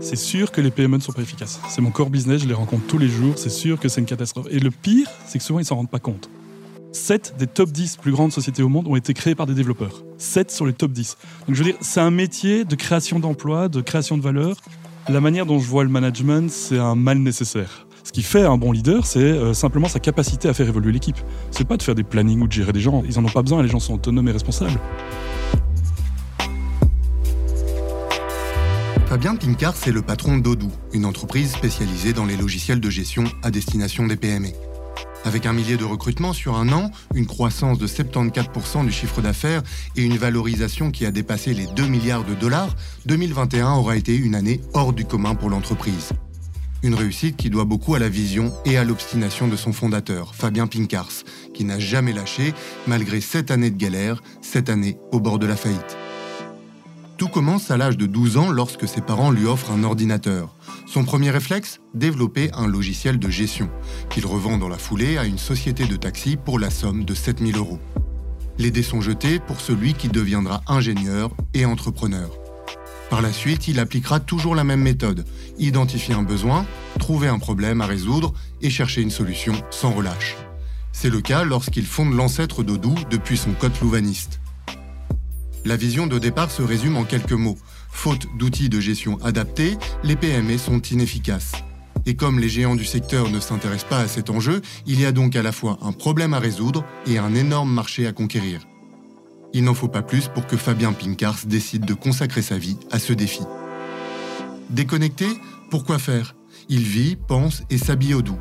C'est sûr que les PME ne sont pas efficaces. C'est mon core business, je les rencontre tous les jours, c'est sûr que c'est une catastrophe. Et le pire, c'est que souvent ils s'en rendent pas compte. 7 des top 10 plus grandes sociétés au monde ont été créées par des développeurs. 7 sur les top 10. Donc je veux dire, c'est un métier de création d'emplois, de création de valeur. La manière dont je vois le management, c'est un mal nécessaire. Ce qui fait un bon leader, c'est euh, simplement sa capacité à faire évoluer l'équipe. C'est pas de faire des plannings ou de gérer des gens. Ils en ont pas besoin, les gens sont autonomes et responsables. Fabien Pincard, c'est le patron d'Odoo, une entreprise spécialisée dans les logiciels de gestion à destination des PME. Avec un millier de recrutements sur un an, une croissance de 74% du chiffre d'affaires et une valorisation qui a dépassé les 2 milliards de dollars, 2021 aura été une année hors du commun pour l'entreprise. Une réussite qui doit beaucoup à la vision et à l'obstination de son fondateur, Fabien Pincars, qui n'a jamais lâché malgré sept années de galère, sept années au bord de la faillite. Tout commence à l'âge de 12 ans lorsque ses parents lui offrent un ordinateur. Son premier réflexe Développer un logiciel de gestion, qu'il revend dans la foulée à une société de taxi pour la somme de 7000 euros. Les dés sont jetés pour celui qui deviendra ingénieur et entrepreneur. Par la suite, il appliquera toujours la même méthode, identifier un besoin, trouver un problème à résoudre et chercher une solution sans relâche. C'est le cas lorsqu'il fonde l'ancêtre d'Odoo depuis son code louvaniste. La vision de départ se résume en quelques mots. Faute d'outils de gestion adaptés, les PME sont inefficaces. Et comme les géants du secteur ne s'intéressent pas à cet enjeu, il y a donc à la fois un problème à résoudre et un énorme marché à conquérir. Il n'en faut pas plus pour que Fabien Pinkars décide de consacrer sa vie à ce défi. Déconnecté Pourquoi faire? Il vit, pense et s'habille au doux.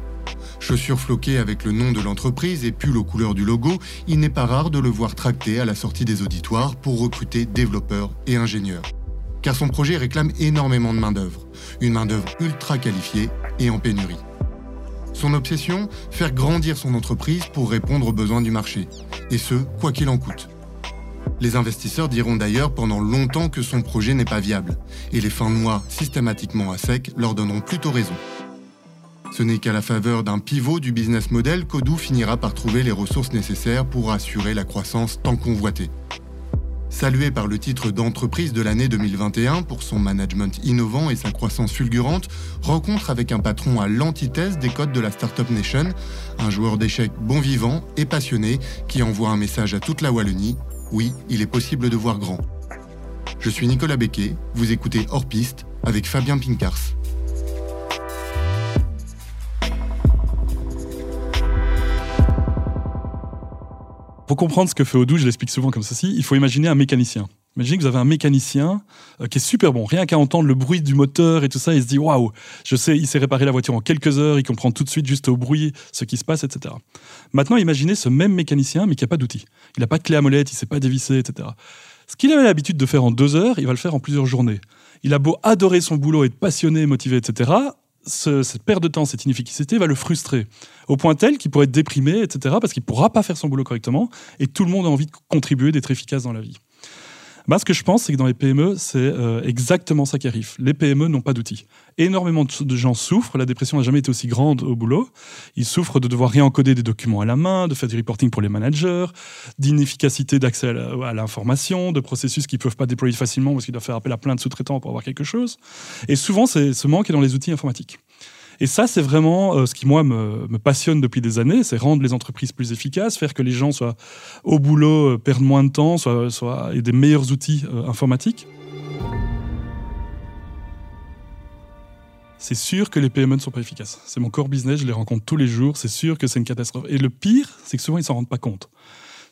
Chaussures floquées avec le nom de l'entreprise et pull aux couleurs du logo, il n'est pas rare de le voir tracter à la sortie des auditoires pour recruter développeurs et ingénieurs. Car son projet réclame énormément de main-d'œuvre, une main-d'œuvre ultra qualifiée et en pénurie. Son obsession Faire grandir son entreprise pour répondre aux besoins du marché, et ce, quoi qu'il en coûte. Les investisseurs diront d'ailleurs pendant longtemps que son projet n'est pas viable, et les fins de mois systématiquement à sec leur donneront plutôt raison. Ce n'est qu'à la faveur d'un pivot du business model qu'Odoo finira par trouver les ressources nécessaires pour assurer la croissance tant convoitée. Salué par le titre d'entreprise de l'année 2021 pour son management innovant et sa croissance fulgurante, rencontre avec un patron à l'antithèse des codes de la Startup Nation, un joueur d'échecs bon vivant et passionné qui envoie un message à toute la Wallonie oui, il est possible de voir grand. Je suis Nicolas Becquet, vous écoutez Hors Piste avec Fabien Pinkars. Pour comprendre ce que fait Odoo, je l'explique souvent comme ceci, il faut imaginer un mécanicien. Imaginez que vous avez un mécanicien euh, qui est super bon. Rien qu'à entendre le bruit du moteur et tout ça, il se dit waouh, je sais, il sait réparer la voiture en quelques heures, il comprend tout de suite juste au bruit ce qui se passe, etc. Maintenant, imaginez ce même mécanicien, mais qui n'a pas d'outils. Il n'a pas de clé à molette, il ne sait pas dévisser, etc. Ce qu'il avait l'habitude de faire en deux heures, il va le faire en plusieurs journées. Il a beau adorer son boulot, être passionné, motivé, etc cette perte de temps, cette inefficacité va le frustrer au point tel qu'il pourrait être déprimé, etc., parce qu'il ne pourra pas faire son boulot correctement, et tout le monde a envie de contribuer, d'être efficace dans la vie. Bah, ce que je pense, c'est que dans les PME, c'est euh, exactement ça qui arrive. Les PME n'ont pas d'outils. Énormément de gens souffrent. La dépression n'a jamais été aussi grande au boulot. Ils souffrent de devoir réencoder des documents à la main, de faire du reporting pour les managers, d'inefficacité d'accès à l'information, de processus qu'ils ne peuvent pas déployer facilement parce qu'ils doivent faire appel à plein de sous-traitants pour avoir quelque chose. Et souvent, ce manque est dans les outils informatiques. Et ça, c'est vraiment euh, ce qui, moi, me, passionne depuis des années, c'est rendre les entreprises plus efficaces, faire que les gens soient au boulot, euh, perdent moins de temps, soient, soient, des meilleurs outils euh, informatiques. C'est sûr que les PME ne sont pas efficaces. C'est mon core business, je les rencontre tous les jours, c'est sûr que c'est une catastrophe. Et le pire, c'est que souvent, ils ne s'en rendent pas compte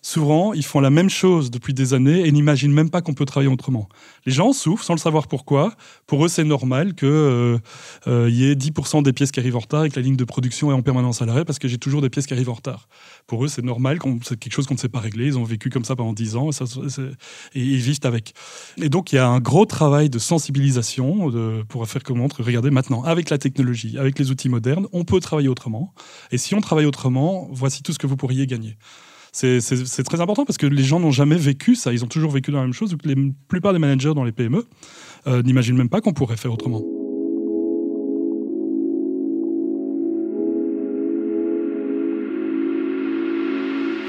souvent, ils font la même chose depuis des années et n'imaginent même pas qu'on peut travailler autrement. Les gens souffrent sans le savoir pourquoi. Pour eux, c'est normal qu'il euh, euh, y ait 10% des pièces qui arrivent en retard et que la ligne de production est en permanence à l'arrêt parce que j'ai toujours des pièces qui arrivent en retard. Pour eux, c'est normal, c'est quelque chose qu'on ne sait pas régler. Ils ont vécu comme ça pendant 10 ans et, ils vivent avec. Et donc, il y a un gros travail de sensibilisation pour faire comment regardez maintenant, avec la technologie, avec les outils modernes, on peut travailler autrement. Et si on travaille autrement, voici tout ce que vous pourriez gagner c'est très important parce que les gens n'ont jamais vécu ça. Ils ont toujours vécu dans la même chose. La plupart des managers dans les PME euh, n'imaginent même pas qu'on pourrait faire autrement.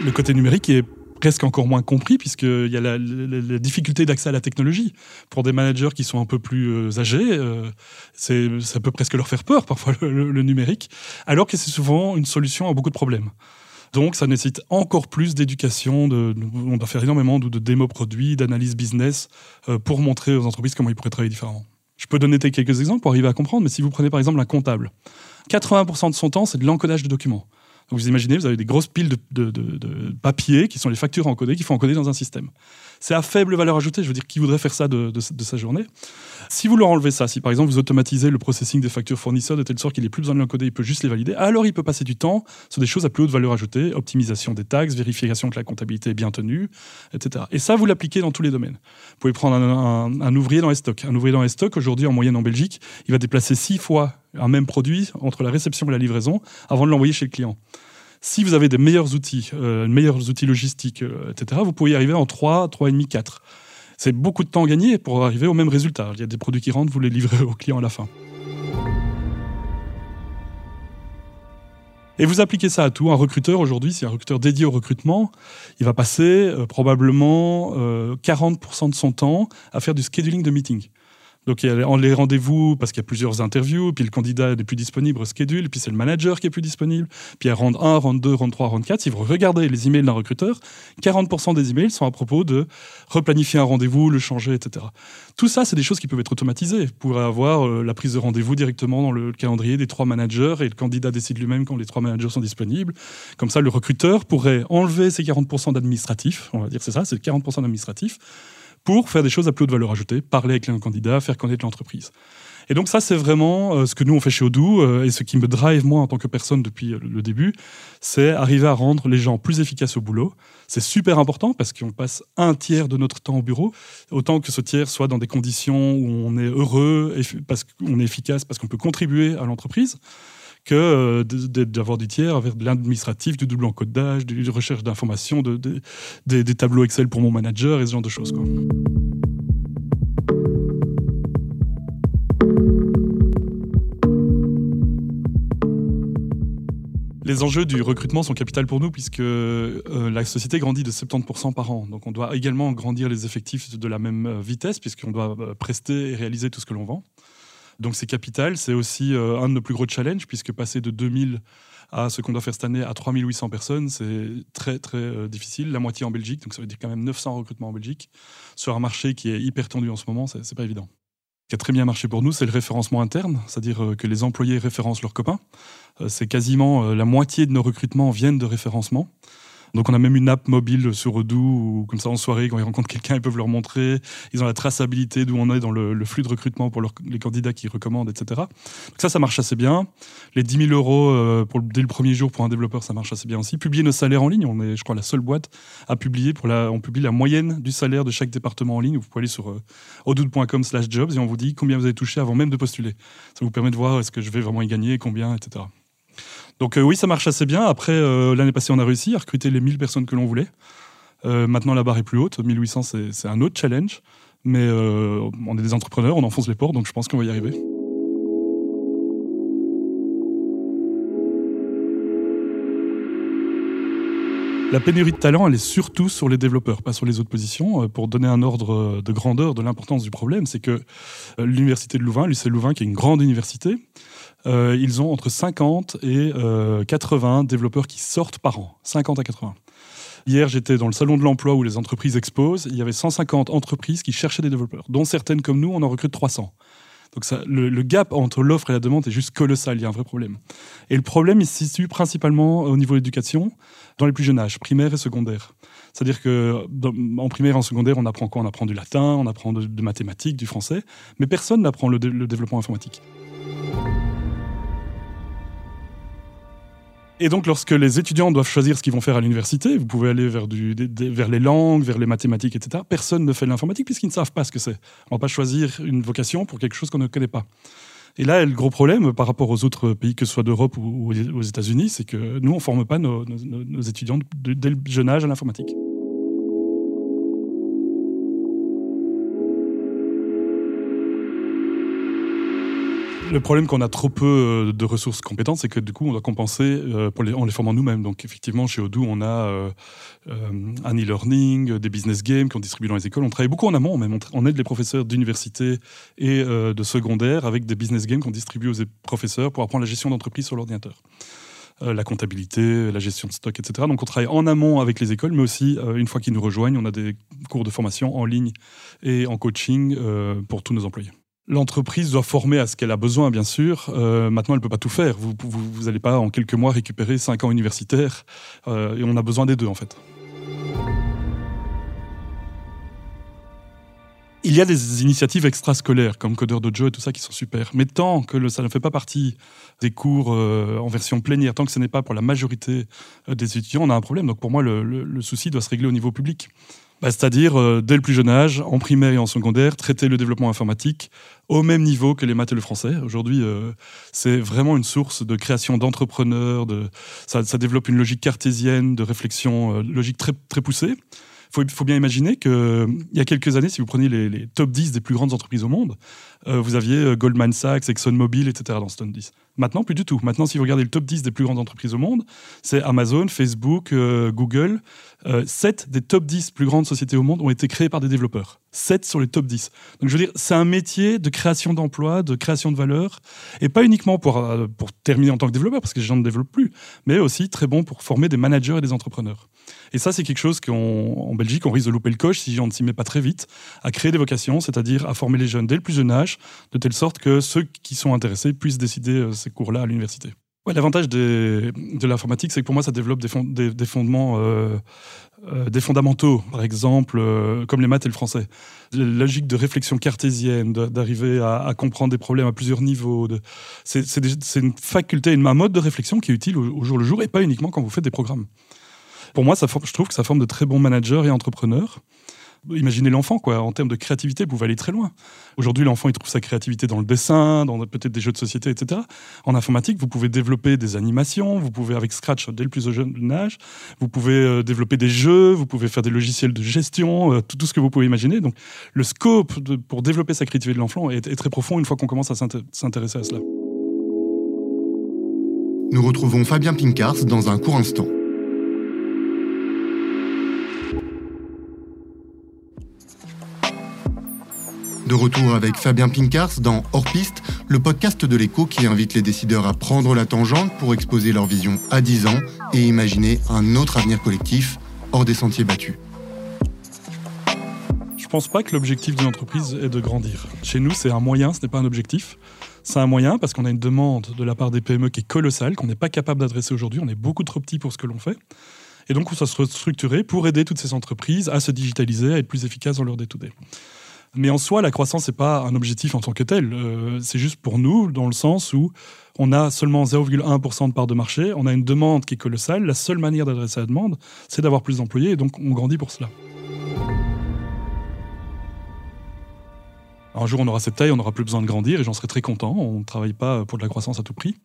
Le côté numérique est presque encore moins compris, puisqu'il y a la, difficulté d'accès à la technologie. Pour des managers qui sont un peu plus euh, âgés, euh, ça peut presque leur faire peur, parfois, le, numérique, alors que c'est souvent une solution à beaucoup de problèmes. Donc, ça nécessite encore plus d'éducation. De, on doit faire énormément de, de démos produits, d'analyse business euh, pour montrer aux entreprises comment ils pourraient travailler différemment. Je peux donner quelques exemples pour arriver à comprendre, mais si vous prenez par exemple un comptable, 80% de son temps, c'est de l'encodage de documents. vous imaginez, vous avez des grosses piles de, de, papier qui sont les factures encodées, qu'il faut encoder dans un système. C'est à faible valeur ajoutée, je veux dire, qui voudrait faire ça de, sa journée Si vous leur enlevez ça, si par exemple vous automatisez le processing des factures fournisseurs de telle sorte qu'il n'ait plus besoin de l'encoder, il peut juste les valider, alors il peut passer du temps sur des choses à plus haute valeur ajoutée, optimisation des taxes, vérification que la comptabilité est bien tenue, etc. Et ça, vous l'appliquez dans tous les domaines. Vous pouvez prendre un, ouvrier dans les stocks. Un ouvrier dans les stocks, aujourd'hui, en moyenne en Belgique, il va déplacer six fois un même produit entre la réception et la livraison avant de l'envoyer chez le client. Si vous avez des meilleurs outils, euh, meilleurs outils logistiques, euh, etc., vous pouvez y arriver en 3, 3,5, 4. C'est beaucoup de temps gagné pour arriver au même résultat. Il y a des produits qui rentrent, vous les livrez au client à la fin. Et vous appliquez ça à tout. Un recruteur aujourd'hui, c'est un recruteur dédié au recrutement, il va passer euh, probablement 40% de son temps à faire du scheduling de meetings. Donc il y a les rendez-vous parce qu'il y a plusieurs interviews, puis le candidat n'est plus disponible au schedule, puis c'est le manager qui est plus disponible, puis a round 1, round 2, round 3, round 4. Si vous regardez les emails d'un recruteur, 40% des emails sont à propos de replanifier un rendez-vous, le changer, etc. Tout ça, c'est des choses qui peuvent être automatisées. Pourrez avoir euh, la prise de rendez-vous directement dans le calendrier des trois managers et le candidat décide lui-même quand les trois managers sont disponibles. Comme ça, le recruteur pourrait enlever ces 40% d'administratif, on va dire c'est ça, c'est 40% d'administratif pour faire des choses à plus haute valeur ajoutée, parler avec les candidats, faire connaître l'entreprise. Et donc ça, c'est vraiment euh, ce que nous, on fait chez Odoo, euh, et ce qui me drive, moi, en tant que personne depuis euh, le début, c'est arriver à rendre les gens plus efficaces au boulot. C'est super important parce qu'on passe un tiers de notre temps au bureau, autant que ce tiers soit dans des conditions où on est heureux, parce qu'on est efficace, parce qu'on peut contribuer à l'entreprise que euh, d'avoir du tiers avec de l'administratif, du double encodage, de la recherche d'informations, de, des tableaux Excel pour mon manager et ce genre de choses. Les enjeux du recrutement sont capitaux pour nous puisque euh, la société grandit de 70% par an. Donc on doit également grandir les effectifs de la même euh, vitesse puisqu'on doit prester et réaliser tout ce que l'on vend. Donc c'est capital, c'est aussi euh, un de nos plus gros challenges, puisque passer de 2000 à ce qu'on doit faire cette année à 3800 personnes, c'est très très euh, difficile. La moitié en Belgique, donc ça veut dire quand même 900 recrutements en Belgique, sur un marché qui est hyper tendu en ce moment, c'est pas évident. Qui a très bien marché pour nous, c'est le référencement interne, c'est-à-dire euh, que les employés référencent leurs copains. C'est quasiment la moitié de nos recrutements viennent de référencement. Donc on a même une app mobile sur Odoo où comme ça en soirée quand ils rencontrent quelqu'un ils peuvent leur montrer. Ils ont la traçabilité d'où on est dans le, flux de recrutement pour les candidats qui recommandent, etc. Donc ça ça marche assez bien. Les 10 000 euros euh, dès le premier jour pour un développeur ça marche assez bien aussi. Publier nos salaires en ligne, on est je crois la seule boîte à publier pour la, on publie la moyenne du salaire de chaque département en ligne. Vous pouvez aller sur euh, odoo.com/jobs et on vous dit combien vous avez touché avant même de postuler. Ça vous permet de voir est-ce que je vais vraiment y gagner, combien, etc. Donc euh, oui, ça marche assez bien. Après, euh, l'année passée, on a réussi à recruter les 1000 personnes que l'on voulait. Euh, maintenant, la barre est plus haute. 1800, c'est un autre challenge. Mais on est des entrepreneurs, on enfonce les portes, donc je pense qu'on va y arriver. La pénurie de talent, elle est surtout sur les développeurs, pas sur les autres positions. Pour donner un ordre de grandeur de l'importance du problème, c'est que l'université de Louvain, l'UC Louvain, qui est une grande université, euh, ils ont entre 50 et 80 euh, développeurs qui sortent par an. 50 à 80. Hier, j'étais dans le salon de l'emploi où les entreprises exposent. Il y avait 150 entreprises qui cherchaient des développeurs, dont certaines comme nous, on en recrute 300. Donc le, gap entre l'offre et la demande est juste colossal, il y a un vrai problème. Et le problème, il se situe principalement au niveau de l'éducation, dans les plus jeunes âges, primaire et secondaire. C'est-à-dire que en primaire et en secondaire, on apprend quoi? On apprend du latin, on apprend de, mathématiques, du français, mais personne n'apprend le développement informatique. Et donc, lorsque les étudiants doivent choisir ce qu'ils vont faire à l'université, vous pouvez aller vers, les langues, vers les mathématiques, etc. Personne ne fait de l'informatique puisqu'ils ne savent pas ce que c'est. On ne va pas choisir une vocation pour quelque chose qu'on ne connaît pas. Et là, le gros problème par rapport aux autres pays, que ce soit d'Europe ou aux États-Unis, c'est que nous, on ne forme pas nos étudiants dès le jeune âge à l'informatique. Le problème qu'on a trop peu euh, de ressources compétentes, c'est que du coup, on doit compenser euh, en les formant nous-mêmes. Donc, effectivement, chez Odoo, on a euh, un e-learning, des business games qu'on distribue dans les écoles. On travaille beaucoup en amont, même. On aide les professeurs d'université et de secondaire avec des business games qu'on distribue aux professeurs pour apprendre la gestion d'entreprise sur l'ordinateur la comptabilité, la gestion de stock, etc. Donc on travaille en amont avec les écoles, mais aussi une fois qu'ils nous rejoignent, on a des cours de formation en ligne et en coaching pour tous nos employés. L'entreprise doit former à ce qu'elle a besoin, bien sûr. Euh, maintenant, elle ne peut pas tout faire. Vous n'allez pas en quelques mois récupérer cinq ans universitaires. Euh, et on a besoin des deux, en fait. Il y a des initiatives extrascolaires, comme Codeur Dojo et tout ça, qui sont super. Mais tant que ça ne fait pas partie des cours euh, en version plénière, tant que ce n'est pas pour la majorité des étudiants, on a un problème. Donc pour moi, le souci doit se régler au niveau public. Bah, c'est-à-dire, euh, dès le plus jeune âge, en primaire et en secondaire, traiter le développement informatique au même niveau que les maths et le français. Aujourd'hui, euh, c'est vraiment une source de création d'entrepreneurs, de, ça, développe une logique cartésienne, de réflexion euh, logique très, très poussée. Il faut, bien imaginer qu'il y a quelques années, si vous prenez les, top 10 des plus grandes entreprises au monde, vous aviez Goldman Sachs, ExxonMobil, etc. dans ce top 10. Maintenant, plus du tout. Maintenant, si vous regardez le top 10 des plus grandes entreprises au monde, c'est Amazon, Facebook, Google, 7 euh, des top 10 plus grandes sociétés au monde ont été créées par des développeurs. 7 sur les top 10. Donc je veux dire, c'est un métier de création d'emplois, de création de valeur, et pas uniquement pour, euh, pour terminer en tant que développeur, parce que les gens ne développent plus, mais aussi très bon pour former des managers et des entrepreneurs. Et ça, c'est quelque chose qu'en Belgique, on risque de louper le coche si on ne s'y met pas très vite, à créer des vocations, c'est-à-dire à former les jeunes dès le plus jeune âge, de telle sorte que ceux qui sont intéressés puissent décider euh, cours-là à l'université. L'avantage de l'informatique, c'est que pour moi, ça développe des, fondements, euh, euh, des fondamentaux, par exemple, euh, comme les maths et le français. La logique de réflexion cartésienne, d'arriver à, comprendre des problèmes à plusieurs niveaux. C'est une faculté, une mode de réflexion qui est utile au, jour le jour et pas uniquement quand vous faites des programmes. Pour moi, je trouve que ça forme de très bons managers et entrepreneurs. Imaginez l'enfant, quoi. En termes de créativité, vous pouvez aller très loin. Aujourd'hui, l'enfant, il trouve sa créativité dans le dessin, dans peut-être des jeux de société, etc. En informatique, vous pouvez développer des animations, vous pouvez, avec Scratch, dès le plus jeune âge, vous pouvez euh, développer des jeux, vous pouvez faire des logiciels de gestion, euh, tout, ce que vous pouvez imaginer. Donc, le scope pour développer sa créativité de l'enfant est, très profond une fois qu'on commence à s'intéresser à cela. Nous retrouvons Fabien Pincars dans un court instant. De retour avec Fabien Pincars dans Hors Piste, le podcast de l'écho qui invite les décideurs à prendre la tangente pour exposer leur vision à 10 ans et imaginer un autre avenir collectif hors des sentiers battus. Je pense pas que l'objectif d'une entreprise est de grandir. Chez nous, c'est un moyen, ce n'est pas un objectif. C'est un moyen parce qu'on a une demande de la part des PME qui est colossale, qu'on n'est pas capable d'adresser aujourd'hui. On est beaucoup trop petit pour ce que l'on fait. Et donc, on doit se restructurer pour aider toutes ces entreprises à se digitaliser, à être plus efficaces dans leur day-to-day. Mais en soi, la croissance n'est pas un objectif en tant que tel. Euh, c'est juste pour nous, dans le sens où on a seulement 0,1% de part de marché, on a une demande qui est colossale. La seule manière d'adresser la demande, c'est d'avoir plus d'employés, et donc on grandit pour cela. Un jour, on aura cette taille, on n'aura plus besoin de grandir, et j'en serai très content. On ne travaille pas pour de la croissance à tout prix.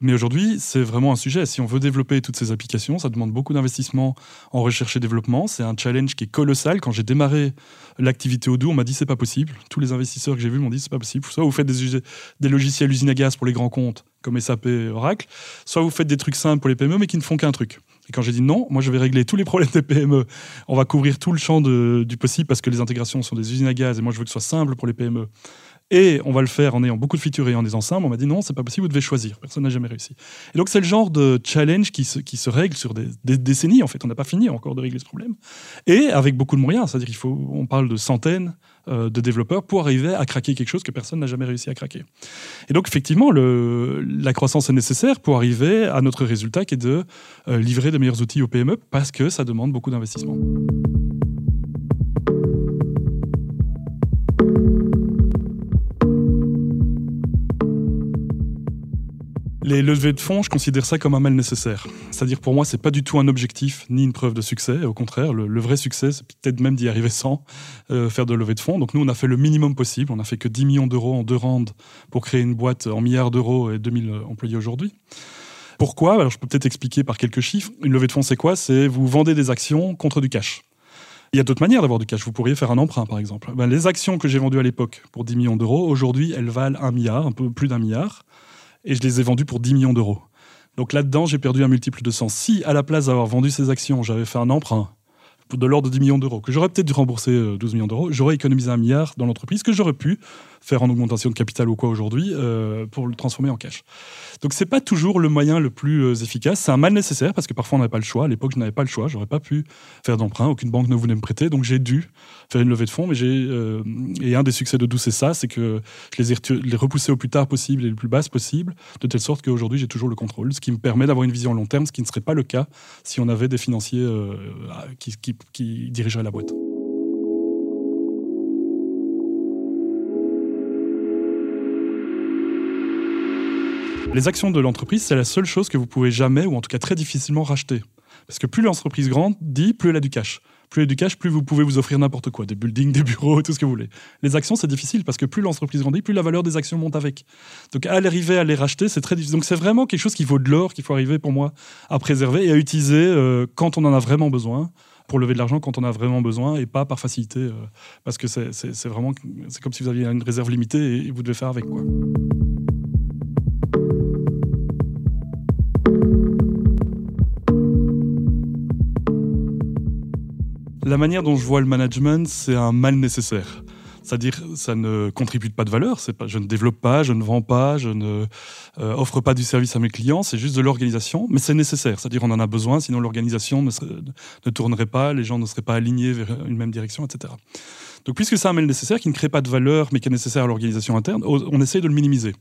Mais aujourd'hui, c'est vraiment un sujet. Si on veut développer toutes ces applications, ça demande beaucoup d'investissement en recherche et développement. C'est un challenge qui est colossal. Quand j'ai démarré l'activité Odoo, on m'a dit c'est pas possible. Tous les investisseurs que j'ai vus m'ont dit c'est pas possible. Soit vous faites des, des logiciels usine à gaz pour les grands comptes, comme SAP, Oracle, soit vous faites des trucs simples pour les PME, mais qui ne font qu'un truc. Et quand j'ai dit non, moi je vais régler tous les problèmes des PME. On va couvrir tout le champ du possible parce que les intégrations sont des usines à gaz et moi je veux que ce soit simple pour les PME et on va le faire en ayant beaucoup de features et en disant simple. On m'a dit non, c'est pas possible, vous devez choisir. Personne n'a jamais réussi. Et donc c'est le genre de challenge qui se, règle sur des, décennies. En fait, on n'a pas fini encore de régler ce problème. Et avec beaucoup de moyens, c'est-à-dire qu'il faut, on parle de centaines euh, de développeurs pour arriver à craquer quelque chose que personne n'a jamais réussi à craquer. Et donc effectivement, la croissance est nécessaire pour arriver à notre résultat qui est de euh, livrer de meilleurs outils aux PME parce que ça demande beaucoup d'investissement. Les levées de fonds, je considère ça comme un mal nécessaire. C'est-à-dire pour moi, c'est pas du tout un objectif ni une preuve de succès. Au contraire, le, vrai succès, c'est peut-être même d'y arriver sans euh, faire de levée de fonds. Donc nous, on a fait le minimum possible. On a fait que 10 millions d'euros en deux rounds pour créer une boîte en milliards d'euros et 2000 employés aujourd'hui. Pourquoi? Alors je peux peut-être expliquer par quelques chiffres. Une levée de fonds, c'est quoi? C'est vous vendez des actions contre du cash. Il y a d'autres manières d'avoir du cash. Vous pourriez faire un emprunt, par exemple. Ben, les actions que j'ai vendues à l'époque pour 10 millions d'euros, aujourd'hui, elles valent un milliard, un peu plus d'un milliard. Et je les ai vendues pour 10 millions d'euros. Donc là-dedans, j'ai perdu un multiple de 100. Si, à la place d'avoir vendu ces actions, j'avais fait un emprunt de l'ordre de 10 millions d'euros, que j'aurais peut-être dû rembourser 12 euh, millions d'euros, j'aurais économisé un milliard dans l'entreprise que j'aurais pu faire en augmentation de capital ou quoi aujourd'hui euh, pour le transformer en cash. Donc c'est pas toujours le moyen le plus euh, efficace. C'est un mal nécessaire parce que parfois on n'avait pas le choix. À l'époque, je n'avais pas le choix. J'aurais pas pu faire d'emprunt. Aucune banque ne voulait me prêter, donc j'ai dû faire une levée de fonds. Mais j'ai et un des succès de Doux c'est ça, c'est que je les ai repoussés au plus tard possible et le plus basse possible, de telle sorte qu'aujourd'hui j'ai toujours le contrôle, ce qui me permet d'avoir une vision long terme, ce qui ne serait pas le cas si on avait des financiers qui, qui dirigeraient la boîte. Les actions de l'entreprise, c'est la seule chose que vous pouvez jamais, ou en tout cas très difficilement, racheter. Parce que plus l'entreprise grandit, plus elle a du cash. Plus elle a du cash, plus vous pouvez vous offrir n'importe quoi, des buildings, des bureaux, tout ce que vous voulez. Les actions, c'est difficile parce que plus l'entreprise grandit, plus la valeur des actions monte avec. Donc à arriver à les racheter, c'est très difficile. Donc c'est vraiment quelque chose qui vaut de l'or, qu'il faut arriver pour moi à préserver et à utiliser euh, quand on en a vraiment besoin pour lever de l'argent quand on a vraiment besoin et pas par facilité euh, parce que c'est vraiment c'est comme si vous aviez une réserve limitée et vous devez faire avec quoi. La manière dont je vois le management, c'est un mal nécessaire. C'est-à-dire, ça ne contribue pas de valeur. Je ne développe pas, je ne vends pas, je ne euh, offre pas du service à mes clients. C'est juste de l'organisation, mais c'est nécessaire. C'est-à-dire, on en a besoin, sinon l'organisation ne, ne, tournerait pas, les gens ne seraient pas alignés vers une même direction, etc. Donc, puisque c'est un mal nécessaire qui ne crée pas de valeur, mais qui est nécessaire à l'organisation interne, on essaye de le minimiser.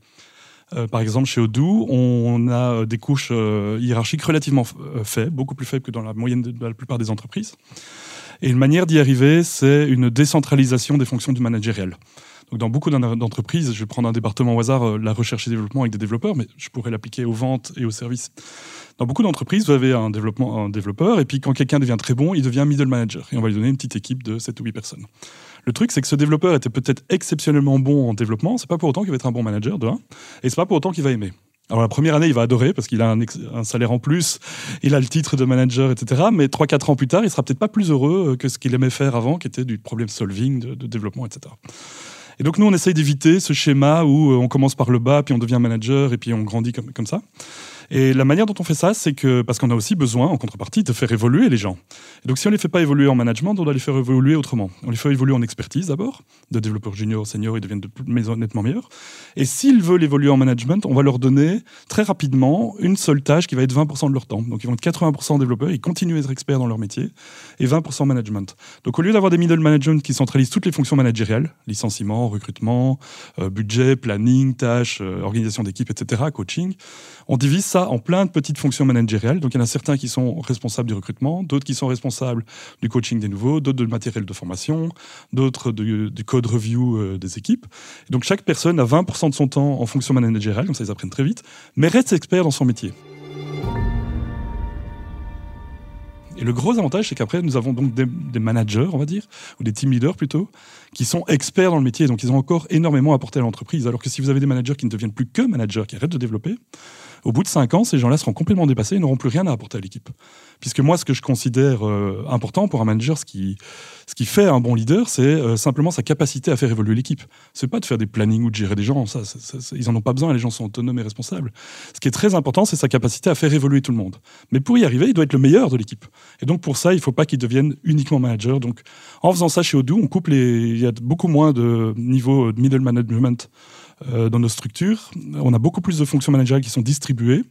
Euh, par exemple, chez Odoo, on a des couches euh, hiérarchiques relativement faibles, beaucoup plus faibles que dans la moyenne de la plupart des entreprises. Et une manière d'y arriver, c'est une décentralisation des fonctions du managérial. Donc dans beaucoup d'entreprises, je vais prendre un département au hasard, euh, la recherche et développement avec des développeurs, mais je pourrais l'appliquer aux ventes et aux services. Dans beaucoup d'entreprises, vous avez un, développement, un développeur, et puis quand quelqu'un devient très bon, il devient middle manager, et on va lui donner une petite équipe de 7 ou 8 personnes. Le truc, c'est que ce développeur était peut-être exceptionnellement bon en développement, c'est pas pour autant qu'il va être un bon manager, de un, et c'est pas pour autant qu'il va aimer. Alors la première année, il va adorer parce qu'il a un, salaire en plus, il a le titre de manager, etc. Mais 3-4 ans plus tard, il sera peut-être pas plus heureux euh, que ce qu'il aimait faire avant, qui était du problem solving, de, développement, etc. Et donc nous, on essaye d'éviter ce schéma où euh, on commence par le bas, puis on devient manager, et puis on grandit comme, comme ça. Et la manière dont on fait ça, c'est que parce qu'on a aussi besoin, en contrepartie, de faire évoluer les gens. Et donc si on les fait pas évoluer en management, on doit les faire évoluer autrement. On les fait évoluer en expertise d'abord, de développeurs juniors, seniors, ils deviennent nettement meilleurs. Et s'ils veulent évoluer en management, on va leur donner très rapidement une seule tâche qui va être 20% de leur temps. Donc ils vont être 80% développeurs, ils continuent à être experts dans leur métier, et 20% management. Donc au lieu d'avoir des middle management qui centralisent toutes les fonctions managériales, licenciement, recrutement, euh, budget, planning, tâches, euh, organisation d'équipe, etc., coaching, on divise ça en plein de petites fonctions managériales. Donc il y en a certains qui sont responsables du recrutement, d'autres qui sont responsables du coaching des nouveaux, d'autres de matériel de formation, d'autres du, code review euh, des équipes. donc chaque personne a 20% de son temps en fonction managériale, comme ça ils apprennent très vite, mais reste expert dans son métier. Et le gros avantage, c'est qu'après, nous avons donc des, managers, on va dire, ou des team leaders plutôt, qui sont experts dans le métier. Donc, ils ont encore énormément apporté à l'entreprise. Alors que si vous avez des managers qui ne deviennent plus que managers, qui arrêtent de développer, au bout de cinq ans, ces gens-là seront complètement dépassés et n'auront plus rien à apporter à l'équipe. Puisque moi, ce que je considère euh, important pour un manager, ce qui, ce qui fait un bon leader, c'est euh, simplement sa capacité à faire évoluer l'équipe. C'est pas de faire des plannings ou de gérer des gens. Ça, ils en ont pas besoin. Les gens sont autonomes et responsables. Ce qui est très important, c'est sa capacité à faire évoluer tout le monde. Mais pour y arriver, il doit être le meilleur de l'équipe. Et donc pour ça, il faut pas qu'il devienne uniquement manager. Donc en faisant ça chez Odoo, on coupe les. Il y a beaucoup moins de niveaux de middle management dans nos structures. On a beaucoup plus de fonctions managériales qui sont distribuées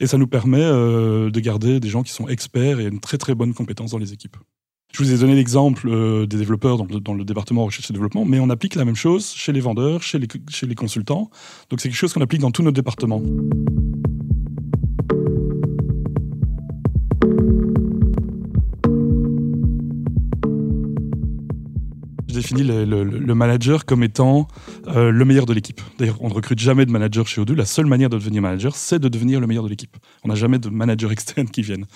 et ça nous permet euh, de garder des gens qui sont experts et une très très bonne compétence dans les équipes. Je vous ai donné l'exemple euh, des développeurs dans le, dans le, département recherche et développement, mais on applique la même chose chez les vendeurs, chez les, chez les consultants. Donc c'est quelque chose qu'on applique dans tous nos départements. Définit le, manager comme étant euh, le meilleur de l'équipe. D'ailleurs, on ne recrute jamais de manager chez Odoo. La seule manière de devenir manager, c'est de devenir le meilleur de l'équipe. On n'a jamais de manager externe qui viennent.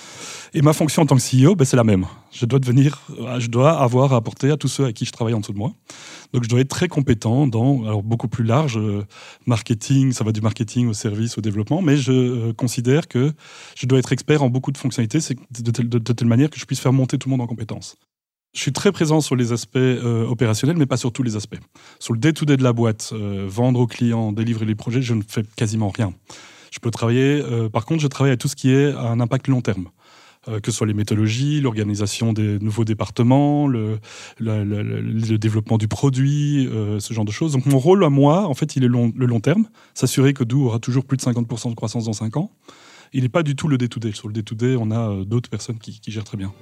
Et ma fonction en tant que CEO, ben, c'est la même. Je dois devenir, euh, je dois avoir à apporter à tous ceux à qui je travaille en dessous de moi. Donc, je dois être très compétent dans, alors beaucoup plus large, euh, marketing, ça va du marketing au service, au développement, mais je considère que je dois être expert en beaucoup de fonctionnalités, c'est de, de telle manière que je puisse faire monter tout le monde en compétences. Je suis très présent sur les aspects euh, opérationnels, mais pas sur tous les aspects. Sur le day-to-day de la boîte, euh, vendre aux clients, délivrer les projets, je ne fais quasiment rien. Je peux travailler, euh, par contre, je travaille à tout ce qui est un impact long terme. que ce soit les méthodologies, l'organisation des nouveaux départements, le, développement du produit, ce genre de choses. Donc mon rôle à moi, en fait, il est long, le long terme, s'assurer que Doux aura toujours plus de 50% de croissance dans 5 ans. Il n'est pas du tout le day-to-day. Sur le day-to-day, on a d'autres personnes qui gèrent très bien.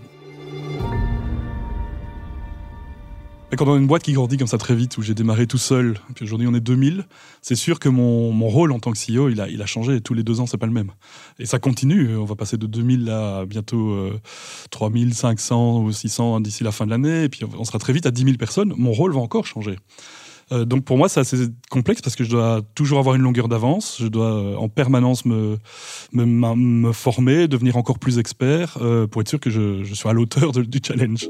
Quand on a une boîte qui grandit comme ça très vite, où j'ai démarré tout seul, puis aujourd'hui on est 2000, c'est sûr que mon, mon, rôle en tant que CEO, il a, il a changé. Tous les deux ans, c'est pas le même. Et ça continue. On va passer de 2000 à bientôt 3500 euh, ou 600 d'ici la fin de l'année. Et puis on sera très vite à 10 000 personnes. Mon rôle va encore changer. Euh, donc pour moi, c'est assez complexe parce que je dois toujours avoir une longueur d'avance. Je dois euh, en permanence me, me, me, former, devenir encore plus expert pour être sûr que je, je suis à l'auteur du challenge.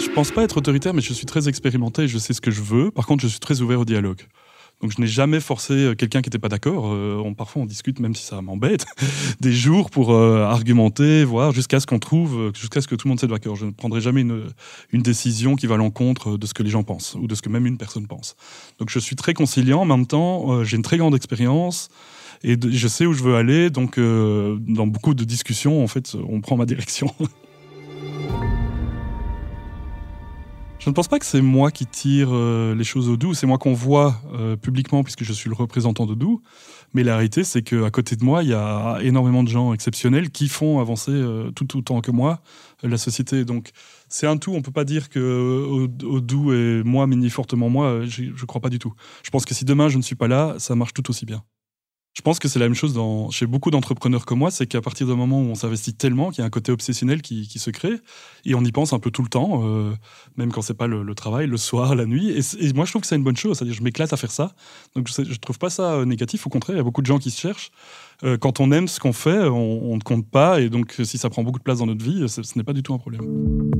Je pense pas être autoritaire, mais je suis très expérimenté et je sais ce que je veux. Par contre, je suis très ouvert au dialogue. Donc je n'ai jamais forcé euh, quelqu'un qui n'était pas d'accord. Euh, parfois on discute, même si ça m'embête, des jours pour euh, argumenter, voir jusqu'à ce qu'on trouve, jusqu'à ce que tout le monde soit d'accord. Je ne prendrai jamais une, une décision qui va à l'encontre de ce que les gens pensent ou de ce que même une personne pense. Donc je suis très conciliant. En même temps, j'ai une très grande expérience et je sais où je veux aller. Donc dans beaucoup de discussions, en fait, on prend ma direction. Je ne pense pas que c'est moi qui tire euh, les choses au doux, c'est moi qu'on voit euh, publiquement puisque je suis le représentant de doux. Mais la réalité, c'est qu'à côté de moi, il y a énormément de gens exceptionnels qui font avancer euh, tout autant que moi la société. Donc c'est un tout. On peut pas dire que doux et moi, Mini fortement moi. Je ne crois pas du tout. Je pense que si demain je ne suis pas là, ça marche tout aussi bien. Je pense que c'est la même chose chez beaucoup d'entrepreneurs comme moi, c'est qu'à partir d'un moment où on s'investit tellement qu'il y a un côté obsessionnel qui, se crée et on y pense un peu tout le temps, euh, même quand c'est pas le, travail, le soir, la nuit. Et, moi, je trouve que c'est une bonne chose, c'est-à-dire je m'éclate à faire ça. Donc je, ne trouve pas ça euh, négatif. Au contraire, il y a beaucoup de gens qui se cherchent. Euh, quand on aime ce qu'on fait, on, ne compte pas et donc si ça prend beaucoup de place dans notre vie, ce n'est pas du tout un problème.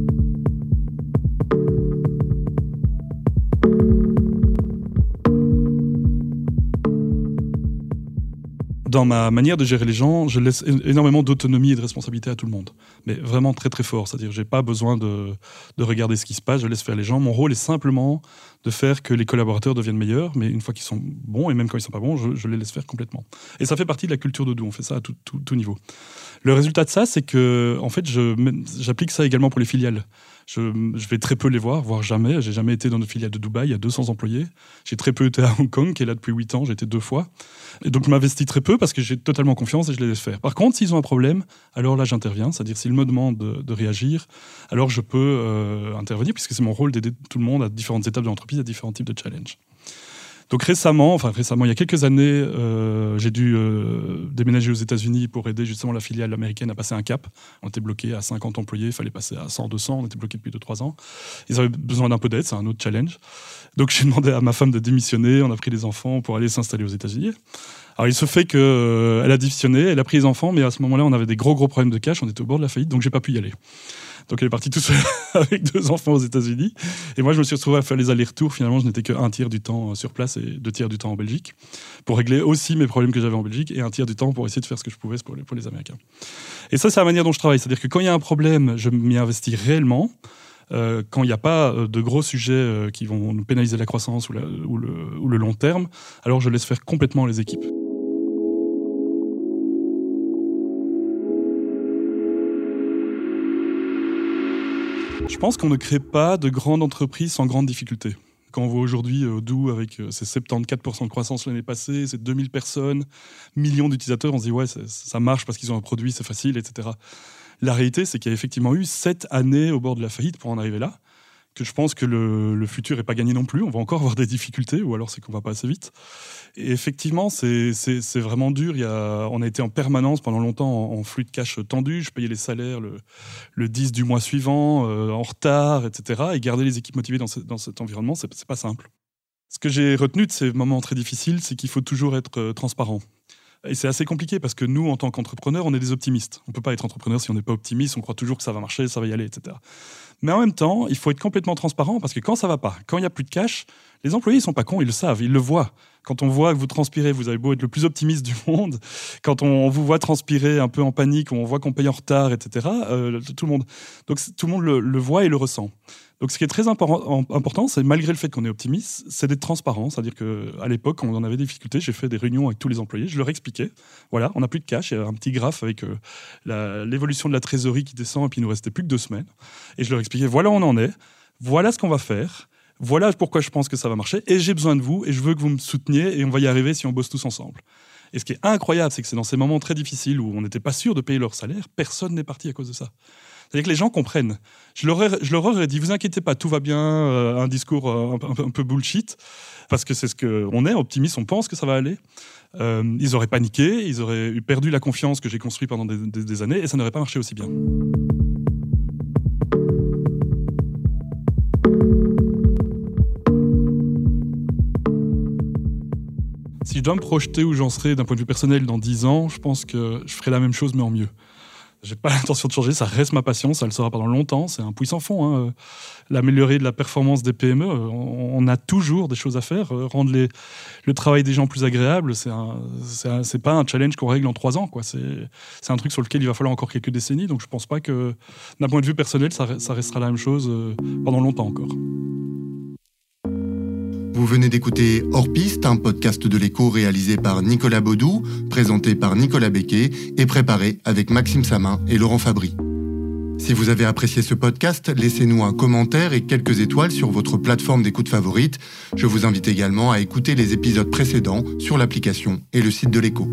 Dans ma manière de gérer les gens, je laisse énormément d'autonomie et de responsabilité à tout le monde. Mais vraiment très très fort. C'est-à-dire, j'ai pas besoin de, de, regarder ce qui se passe, je laisse faire les gens. Mon rôle est simplement de faire que les collaborateurs deviennent meilleurs, mais une fois qu'ils sont bons, et même quand ils sont pas bons, je, les laisse faire complètement. Et ça fait partie de la culture de Doux, on fait ça à tout niveau. Le résultat de ça, c'est que, en fait, j'applique ça également pour les filiales. Je, vais très peu les voir, voire jamais. J'ai jamais été dans une filiale de Dubaï, il y a 200 employés. J'ai très peu été à Hong Kong, qui est là depuis 8 ans, j'ai été deux fois. Et donc je m'investis très peu parce que j'ai totalement confiance et je les laisse faire. Par contre, s'ils ont un problème, alors là j'interviens, c'est-à-dire s'ils me demandent de, réagir, alors je peux euh, intervenir puisque c'est mon rôle d'aider tout le monde à différentes étapes de l'entreprise, à différents types de challenges. Donc récemment, enfin récemment, il y a quelques années, euh, j'ai dû euh, déménager aux États-Unis pour aider justement la filiale américaine à passer un cap. On était bloqué à 50 employés, il fallait passer à 100, 200, on était bloqué depuis 2-3 ans. Ils avaient besoin d'un peu d'aide, c'est un autre challenge. Donc j'ai demandé à ma femme de démissionner, on a pris les enfants pour aller s'installer aux États-Unis. Alors il se fait qu'elle euh, a démissionné, elle a pris les enfants, mais à ce moment-là, on avait des gros gros problèmes de cash, on était au bord de la faillite, donc j'ai pas pu y aller. Donc elle est partie tout seule avec deux enfants aux États-Unis. Et moi, je me suis retrouvé à faire les allers-retours. Finalement, je n'étais qu'un tiers du temps euh, sur place et deux tiers du temps en Belgique pour régler aussi mes problèmes que j'avais en Belgique et un tiers du temps pour essayer de faire ce que je pouvais pour les, Américains. Et ça, c'est la manière dont je travaille. C'est-à-dire que quand il y a un problème, je m'y investis réellement. Euh, quand il n'y a pas euh, de gros sujets qui vont nous pénaliser la croissance ou le long terme, alors je laisse faire complètement les équipes. Je pense qu'on ne crée pas de grandes entreprises sans grandes difficultés. Quand on voit aujourd'hui euh, Doux avec euh, ses 74% de croissance l'année passée, ses 2000 personnes, millions d'utilisateurs, on se dit ouais, ça marche parce qu'ils ont un produit, c'est facile, etc. La réalité, c'est qu'il y a effectivement eu sept années au bord de la faillite pour en arriver là que je pense que le, futur n'est pas gagné non plus. On va encore avoir des difficultés, ou alors c'est qu'on va pas assez vite. Et effectivement, c'est vraiment dur. On a été en permanence pendant longtemps en, flux de cash tendu. Je payais les salaires le, le 10 du mois suivant, euh, en retard, etc. Et garder les équipes motivées dans, dans cet environnement, c'est pas simple. Ce que j'ai retenu de ces moments très difficiles, c'est qu'il faut toujours être euh, transparent. Et c'est assez compliqué parce que nous, en tant qu'entrepreneurs, on est des optimistes. On ne peut pas être entrepreneur si on n'est pas optimiste, on croit toujours que ça va marcher, ça va y aller, etc. Mais en même temps, il faut être complètement transparent parce que quand ça va pas, quand il n'y a plus de cash, les employés ne sont pas cons, ils le savent, ils le voient. Quand on voit que vous transpirez, vous avez beau être le plus optimiste du monde, quand on vous voit transpirer un peu en panique, on voit qu'on paye en retard, etc., euh, tout le monde, donc tout le monde le, voit et le ressent. Donc, ce qui est très important, c'est malgré le fait qu'on est optimiste, c'est d'être transparent. C'est-à-dire qu'à l'époque, quand on en avait des difficultés, j'ai fait des réunions avec tous les employés, je leur expliquais voilà, on n'a plus de cash, il y a un petit graphe avec euh, l'évolution de la trésorerie qui descend, et puis il nous restait plus que deux semaines. Et je leur expliquais voilà, on en est, voilà ce qu'on va faire. Voilà pourquoi je pense que ça va marcher et j'ai besoin de vous et je veux que vous me souteniez et on va y arriver si on bosse tous ensemble. Et ce qui est incroyable, c'est que c'est dans ces moments très difficiles où on n'était pas sûr de payer leur salaire, personne n'est parti à cause de ça. C'est-à-dire que les gens comprennent. Je leur, aurais dit, vous inquiétez pas, tout va bien, euh, un discours euh, un, peu bullshit, parce que c'est ce qu'on est, optimiste, on pense que ça va aller. Euh, ils auraient paniqué, ils auraient perdu la confiance que j'ai construite pendant des années, et ça n'aurait pas marché aussi bien. Si je dois me projeter où j'en serai d'un point de vue personnel dans 10 ans, je pense que je ferai la même chose mais en mieux. J'ai pas l'intention de changer, ça reste ma passion, ça le sera pendant longtemps, c'est un puissant fond. Hein. L'améliorer de la performance des PME, on a toujours des choses à faire. Euh, rendre le travail des gens plus agréable, c'est pas un challenge qu'on règle en trois ans. C'est un truc sur lequel il va falloir encore quelques décennies, donc je pense pas que d'un point de vue personnel, ça, restera la même chose euh, pendant longtemps encore. Vous venez d'écouter Hors un podcast de l'écho réalisé par Nicolas Baudou, présenté par Nicolas Becquet et préparé avec Maxime Samin et Laurent Fabry. Si vous avez apprécié ce podcast, laissez-nous un commentaire et quelques étoiles sur votre plateforme d'écoute favorite. Je vous invite également à écouter les épisodes précédents sur l'application et le site de l'écho.